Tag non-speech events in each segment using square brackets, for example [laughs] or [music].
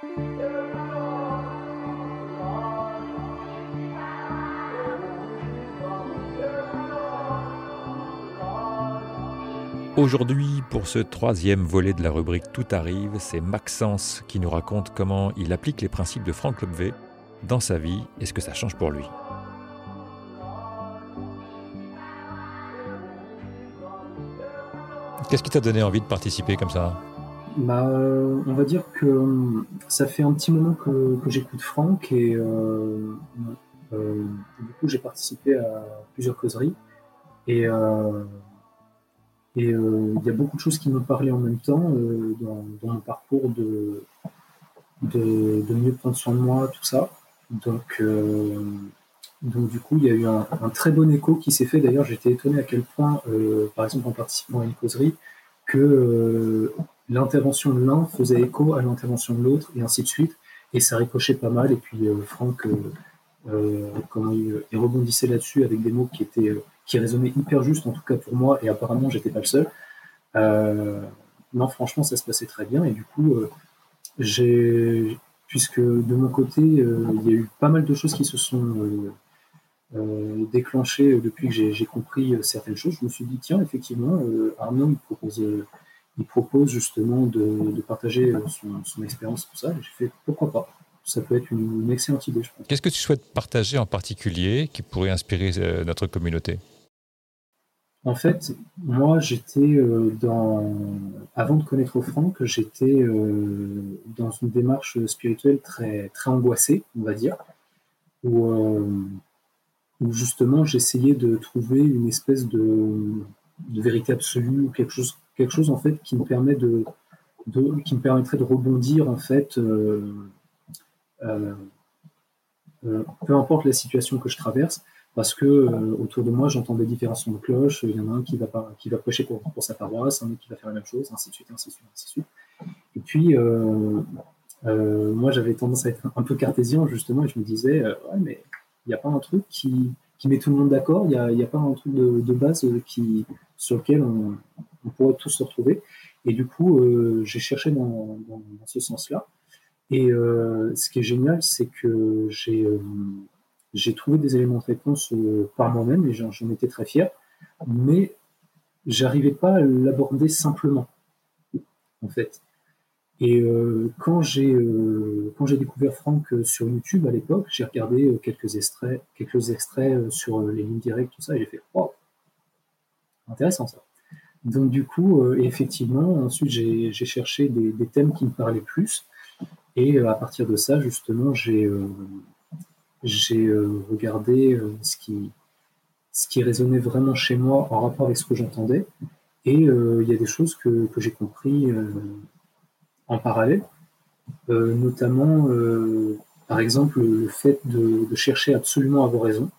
Aujourd'hui, pour ce troisième volet de la rubrique Tout arrive, c'est Maxence qui nous raconte comment il applique les principes de Franck Lobvé dans sa vie et ce que ça change pour lui. Qu'est-ce qui t'a donné envie de participer comme ça? Bah, On va dire que euh, ça fait un petit moment que, j'écoute Franck et euh, euh, du coup j'ai participé à plusieurs causeries et il y a beaucoup de choses qui me parlaient en même temps dans, mon parcours de, de, mieux prendre soin de moi, tout ça. Donc donc du coup, il y a eu un, très bon écho qui s'est fait. D'ailleurs, j'étais étonné à quel point, euh, par exemple en participant à une causerie, que euh, l'intervention de l'un faisait écho à l'intervention de l'autre, et ainsi de suite. Et ça ricochait pas mal. Et puis euh, Franck, comment il, rebondissait là-dessus avec des mots qui étaient qui résonnaient hyper juste, en tout cas pour moi. Et apparemment, j'étais pas le seul. non, franchement, ça se passait très bien. Et du coup, puisque de mon côté, il y a eu pas mal de choses qui se sont euh, déclenché depuis que j'ai compris euh, certaines choses, je me suis dit, tiens, effectivement, euh, Arnaud, il propose, il propose justement de, partager son, expérience, tout ça. J'ai fait, pourquoi pas ça peut être une, excellente idée, je pense. Qu'est-ce que tu souhaites partager en particulier qui pourrait inspirer notre communauté? En fait, moi, j'étais dans. Avant de connaître Franck, j'étais dans une démarche spirituelle très, très angoissée, on va dire, où où justement j'essayais de trouver une espèce de, vérité absolue ou quelque chose, quelque chose en fait qui me qui permettrait de rebondir en fait, euh, euh, euh, peu importe la situation que je traverse, parce que autour de moi j'entends des différents sons de cloche. Il y en a un qui va qui va prêcher pour, pour, sa paroisse, un autre qui va faire la même chose, ainsi de suite, ainsi de suite, ainsi de suite. Et puis moi j'avais tendance à être un peu cartésien justement et je me disais ouais mais il n'y a pas un truc qui, met tout le monde d'accord, il n'y a, a, pas un truc de, base qui, sur lequel on, pourrait tous se retrouver. Et du coup, euh, j'ai cherché dans, ce sens-là. Et euh, ce qui est génial, c'est que j'ai euh, trouvé des éléments de réponse par moi-même et j'en étais très fier, mais j'arrivais pas à l'aborder simplement, en fait. Et quand j'ai découvert Franck sur YouTube à l'époque, j'ai regardé quelques extraits quelques extraits sur les lignes directes tout ça et j'ai fait wow intéressant ça. Donc du coup effectivement ensuite j'ai cherché des, thèmes qui me parlaient plus. Et à partir de ça justement j'ai j'ai regardé ce qui ce qui résonnait vraiment chez moi en rapport avec ce que j'entendais. Et il y a des choses que, j'ai compris en parallèle, euh, notamment euh, par exemple le fait de, chercher absolument à avoir raison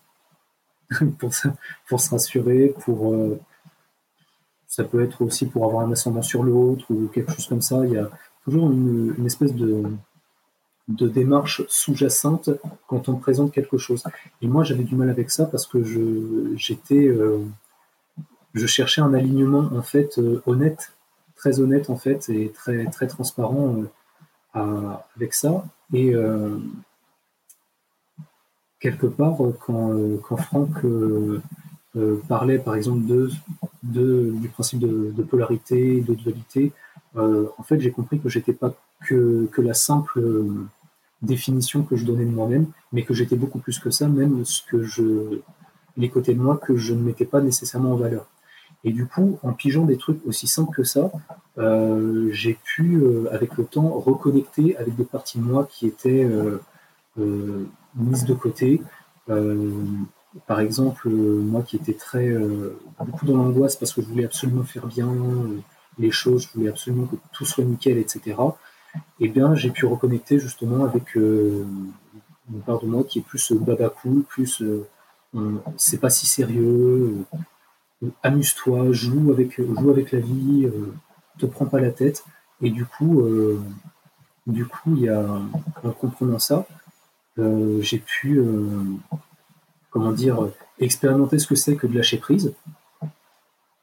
[laughs] pour, se rassurer, pour euh, ça peut être aussi pour avoir un ascendant sur l'autre ou quelque chose comme ça. Il y a toujours une, espèce de, démarche sous-jacente quand on présente quelque chose. Et moi, j'avais du mal avec ça parce que je, j'étais, je cherchais un alignement en fait honnête très honnête en fait et très, très transparent euh, avec ça. Et euh, quelque part, quand, quand Franck euh, parlait par exemple de, de du principe de, polarité, de dualité, en fait j'ai compris que j'étais pas que, que la simple définition que je donnais de moi-même, mais que j'étais beaucoup plus que ça, même ce que je, les côtés de moi que je ne mettais pas nécessairement en valeur. Et du coup, en pigeant des trucs aussi simples que ça, euh, j'ai pu, euh, avec le temps, reconnecter avec des parties de moi qui étaient euh, mises de côté. Par exemple, moi qui étais très beaucoup dans l'angoisse parce que je voulais absolument faire bien les choses, je voulais absolument que tout soit nickel, etc. Eh bien, j'ai pu reconnecter justement avec une part de moi qui est plus baba cool, plus c'est pas si sérieux, amuse-toi, joue avec, joue avec la vie, euh, te prends pas la tête. Et du coup, euh, du coup, il y a, en comprenant ça, euh, j'ai pu, comment dire, expérimenter ce que c'est que de lâcher prise.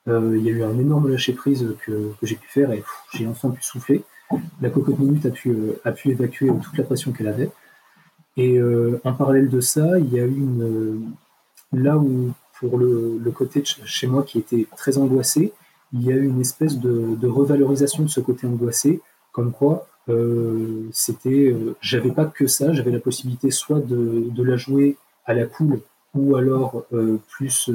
il y a eu un énorme lâcher prise que, j'ai pu faire et j'ai enfin pu souffler. la cocotte minute a pu, a pu évacuer toute la pression qu'elle avait. Et en parallèle de ça, il y a eu une. Là où, pour le, côté chez moi qui était très angoissé, il y a eu une espèce de, revalorisation de ce côté angoissé, comme quoi euh, c'était, euh, j'avais pas que ça, j'avais la possibilité soit de, de, la jouer à la cool ou alors euh, plus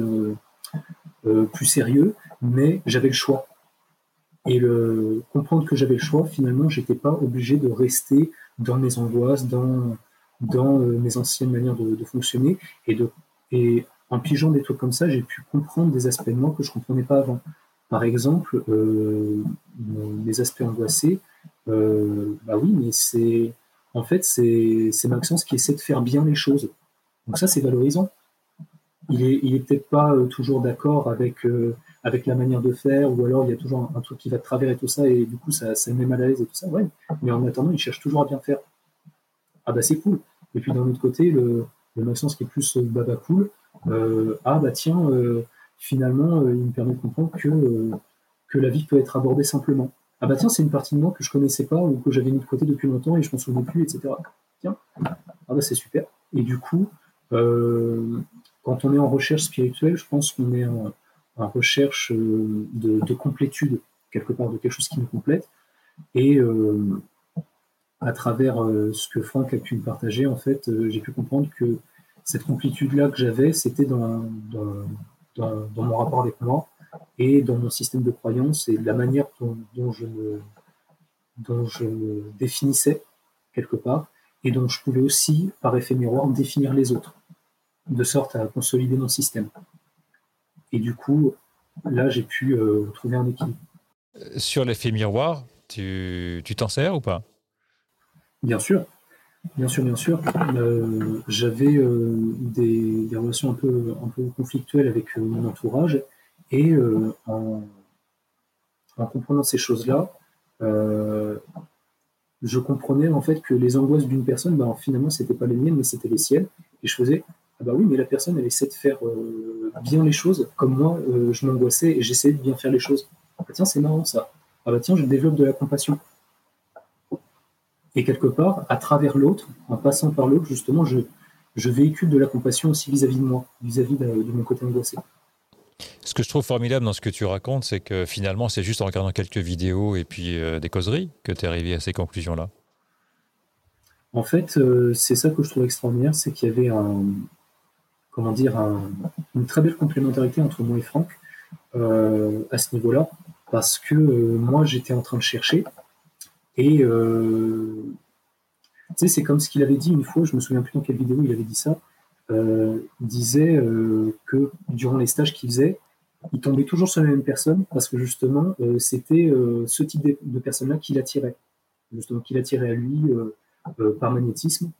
plus sérieux, mais j'avais le choix. Et comprendre que j'avais le choix, finalement, j'étais pas obligé de rester dans mes angoisses, dans, dans mes anciennes manières de, fonctionner. Et, en pigeant des trucs comme ça, j'ai pu comprendre des aspects de moi que je comprenais pas avant. Par exemple, euh, les aspects angoissés, euh, bah oui, mais c'est en fait c'est Maxence qui essaie de faire bien les choses. Donc ça c'est valorisant. Il est, il est peut-être pas euh, toujours d'accord avec euh, avec la manière de faire, ou alors il y a toujours un, truc qui va de travers et tout ça, et du coup ça, met mal à l'aise et tout ça. Ouais. Mais en attendant, il cherche toujours à bien faire. Ah bah c'est cool. Et puis d'un autre côté, le, le Maxence qui est plus baba cool, ah bah tiens, finalement, il me permet de comprendre que que la vie peut être abordée simplement ah bah tiens, c'est une partie de moi que je connaissais pas ou que j'avais mis de côté depuis longtemps et je m'en souviens plus, etc. Tiens, ah bah c'est super. Et du coup, euh, quand on est en recherche spirituelle, je pense qu'on est en, recherche euh, de, complétude, quelque part, de quelque chose qui nous complète. Et euh, à travers ce que Franck a pu me partager, en fait, j'ai pu comprendre que cette complétude-là que j'avais, c'était dans, mon rapport avec moi, et dans mon système de croyance et la manière dont, je, me, dont je définissais quelque part et dont je pouvais aussi, par effet miroir, définir les autres, de sorte à consolider mon système. Et du coup, là, j'ai pu euh, trouver un équilibre. Sur l'effet miroir, tu t'en sers ou pas? Bien sûr. Bien sûr, bien sûr. Euh, j'avais euh, des, des, relations un peu, un peu conflictuelles avec mon entourage et euh, en, comprenant ces choses-là, euh, je comprenais en fait que les angoisses d'une personne, ben, finalement, c'était pas les miennes, mais c'était les siennes. Et je faisais, ah bah oui, mais la personne, elle essaie de faire euh, bien les choses, comme moi, je m'angoissais et j'essayais de bien faire les choses. Ah bah tiens, c'est marrant ça. Ah bah tiens, je développe de la compassion. Et quelque part, à travers l'autre, en passant par l'autre, justement, je, je véhicule de la compassion aussi vis-à-vis de moi, vis-à-vis de, de, mon côté angoissé. Ce que je trouve formidable dans ce que tu racontes, c'est que finalement, c'est juste en regardant quelques vidéos et puis euh, des causeries que tu es arrivé à ces conclusions-là. En fait, euh, c'est ça que je trouve extraordinaire, c'est qu'il y avait un, comment dire, une très belle complémentarité entre moi et Franck euh, à ce niveau-là, parce que moi, j'étais en train de chercher et tu sais, c'est comme ce qu'il avait dit une fois, je me souviens plus dans quelle vidéo il avait dit ça. il disait que durant les stages qu'il faisait, il tombait toujours sur la même personne parce que justement, euh, c'était euh, ce type de, de personne-là qui l'attirait, justement, qui l'attirait à lui euh, par magnétisme,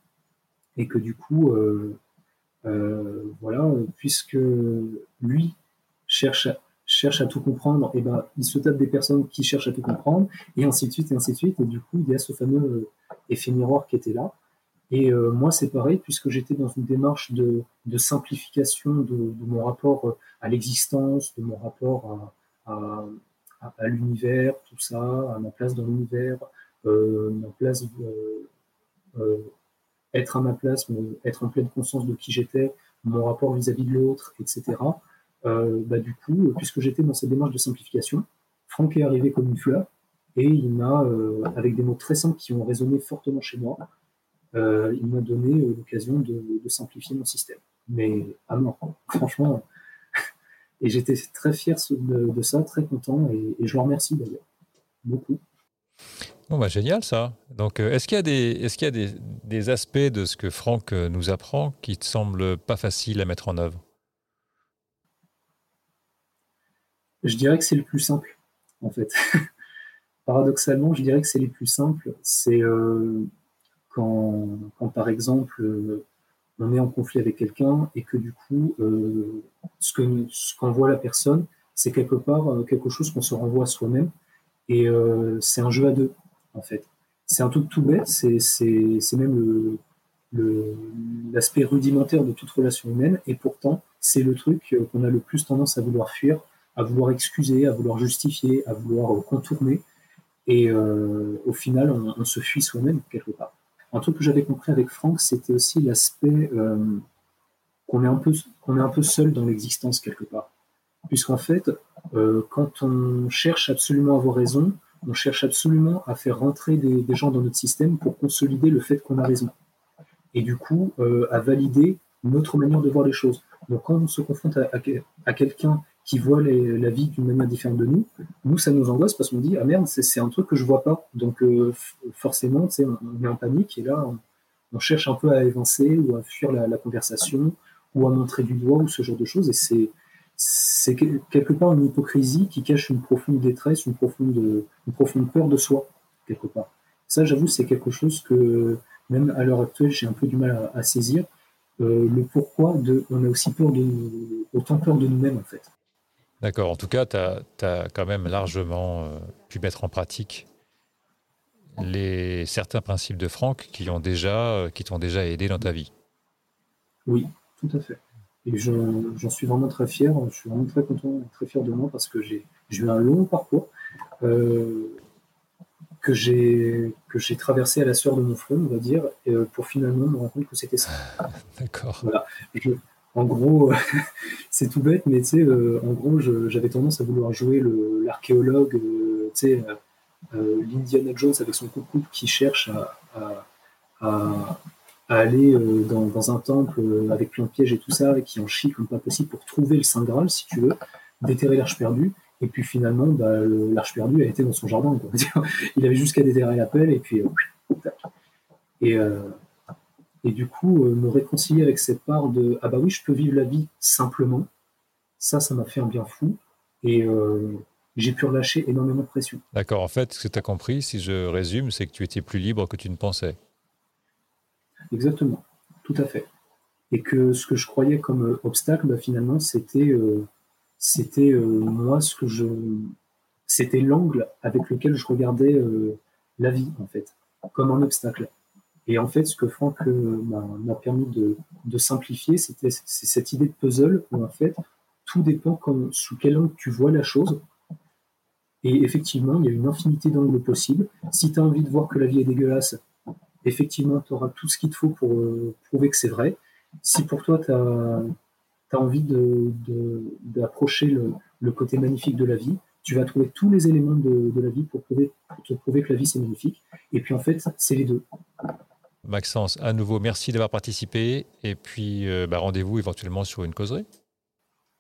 et que du coup, voilà, puisque lui cherche à, cherche à tout comprendre, et ben, il se tape des personnes qui cherchent à tout comprendre, et ainsi de suite, et ainsi de suite, et du coup, il y a ce fameux effet miroir qui était là. Et euh, moi, c'est pareil, puisque j'étais dans une démarche de, simplification de, mon rapport euh, à l'existence, de mon rapport à, l'univers, tout ça, à ma place dans l'univers, euh, ma place, être à ma place, être en pleine conscience de qui j'étais, mon rapport vis-à-vis de l'autre, etc. bah, du coup, puisque j'étais dans cette démarche de simplification, Franck est arrivé comme une fleur et il m'a, avec des mots très simples qui ont résonné fortement chez moi, euh, il m'a donné euh, l'occasion de, simplifier mon système. Mais ah non, franchement, [laughs] et j'étais très fier de, ça, très content, et, je le remercie d'ailleurs, beaucoup. Bon bah génial ça. Donc euh, est-ce qu'il y a, des, est-ce qu'il y a des, aspects de ce que Franck nous apprend qui te semblent pas faciles à mettre en œuvre? Je dirais que c'est le plus simple, en fait. [laughs] Paradoxalement, je dirais que c'est les plus simples. C'est quand, par exemple euh, on est en conflit avec quelqu'un et que du coup euh, ce que ce qu'envoie la personne c'est quelque part euh, quelque chose qu'on se renvoie à soi-même et c'est un jeu à deux en fait c'est un truc tout bête c'est même le l'aspect rudimentaire de toute relation humaine et pourtant c'est le truc qu'on a le plus tendance à vouloir fuir à vouloir excuser à vouloir justifier à vouloir contourner Et au final, on, se fuit soi-même quelque part. Un truc que j'avais compris avec Franck, c'était aussi l'aspect qu'on est, un peu, qu'on est un peu seul dans l'existence quelque part. Puisqu'en fait, quand on cherche absolument à avoir raison, on cherche absolument à faire rentrer des, gens dans notre système pour consolider le fait qu'on a raison. Et du coup, à valider notre manière de voir les choses. Donc quand on se confronte à, quelqu'un qui voit la vie d'une manière différente de nous, nous, ça nous angoisse parce qu'on dit Ah merde, c'est un truc que je vois pas. Donc euh, forcément, on, on est en panique et là, on, cherche un peu à évincer ou à fuir la, conversation ou à montrer du doigt ou ce genre de choses. Et c'est quelque part une hypocrisie qui cache une profonde détresse, une profonde, une profonde peur de soi, quelque part. Ça, j'avoue, c'est quelque chose que, même à l'heure actuelle, j'ai un peu du mal à saisir. Euh, le pourquoi de, on a aussi peur de, autant peur de nous-mêmes en fait. D'accord, en tout cas, tu as, quand même largement euh, pu mettre en pratique les, certains principes de Franck qui ont déjà, euh, qui t'ont déjà aidé dans ta vie. Oui, tout à fait. Et j'en suis vraiment très fier, je suis vraiment très content, très fier de moi parce que j'ai eu un long parcours que j'ai que j'ai traversé à la sueur de mon front, on va dire, euh, pour finalement me rendre compte que c'était ça. [laughs] D'accord. Voilà. en gros, [laughs] c'est tout bête, mais tu sais, euh, en gros, j'avais tendance à vouloir jouer l'archéologue, euh, tu sais, l'Indiana Jones avec son coucou qui cherche à, à, aller dans, dans, un temple avec plein de pièges et tout ça, et qui en chie comme pas possible pour trouver le Saint Graal, si tu veux, déterrer l'arche perdue. Et puis finalement, bah, l'arche perdue a été dans son jardin. [laughs] Il avait juste qu'à déterrer la pelle et puis. Euh, et, euh, et du coup, euh, me réconcilier avec cette part de Ah bah oui, je peux vivre la vie simplement. Ça, ça m'a fait un bien fou. Et j'ai pu relâcher énormément de pression. D'accord. En fait, ce que tu as compris, si je résume, c'est que tu étais plus libre que tu ne pensais. Exactement. Tout à fait. Et que ce que je croyais comme obstacle, bah, finalement, c'était c'était euh, moi ce que je c'était l'angle avec lequel je regardais euh, la vie en fait comme un obstacle et en fait ce que Franck euh, m'a permis de, simplifier c'était cette idée de puzzle où en fait tout dépend sous quel angle tu vois la chose et effectivement il y a une infinité d'angles possibles si tu as envie de voir que la vie est dégueulasse effectivement tu auras tout ce qu'il te faut pour prouver que c'est vrai si pour toi tu as envie d'approcher de, le, côté magnifique de la vie, tu vas trouver tous les éléments de, la vie pour, prouver, te prouver que la vie c'est magnifique. Et puis en fait, c'est les deux. Maxence, à nouveau, merci d'avoir participé. Et puis euh, bah, rendez-vous éventuellement sur une causerie.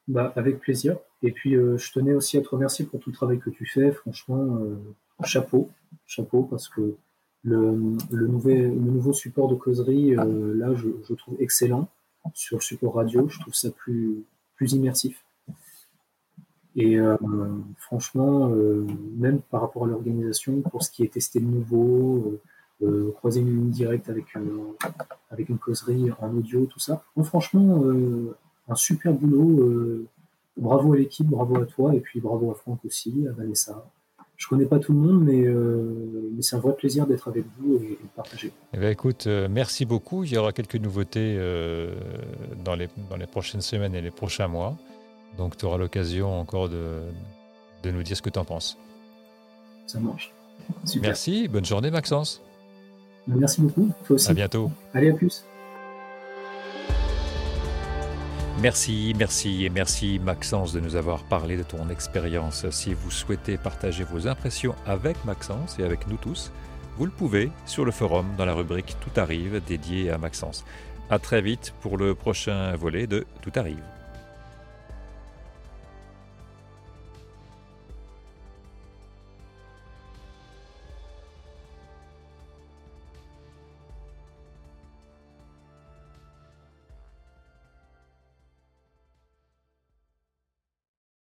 Bah, avec plaisir. Et puis euh, je tenais aussi à te remercier pour tout le travail que tu fais. Franchement, euh, chapeau, chapeau, parce que le, le, le nouveau support de causerie, là, je, trouve excellent sur le support radio. Je trouve ça plus, plus immersif. Et euh, franchement, euh, même par rapport à l'organisation, pour ce qui est testé de nouveau, euh, croiser une ligne directe avec, avec une causerie en audio, tout ça. franchement, un super boulot. bravo à l'équipe, bravo à toi, et puis bravo à Franck aussi, à Vanessa. Je connais pas tout le monde, mais, euh, mais c'est un vrai plaisir d'être avec vous et, de partager. Eh bien, écoute, euh, merci beaucoup. Il y aura quelques nouveautés euh, dans, les, dans les prochaines semaines et les prochains mois. Donc, tu auras l'occasion encore de, de nous dire ce que tu en penses. Ça marche. Merci. Bonne journée, Maxence. Merci beaucoup. Toi aussi. À bientôt. Allez, à plus. Merci, merci et merci Maxence de nous avoir parlé de ton expérience. Si vous souhaitez partager vos impressions avec Maxence et avec nous tous, vous le pouvez sur le forum dans la rubrique Tout arrive dédiée à Maxence. À très vite pour le prochain volet de Tout arrive.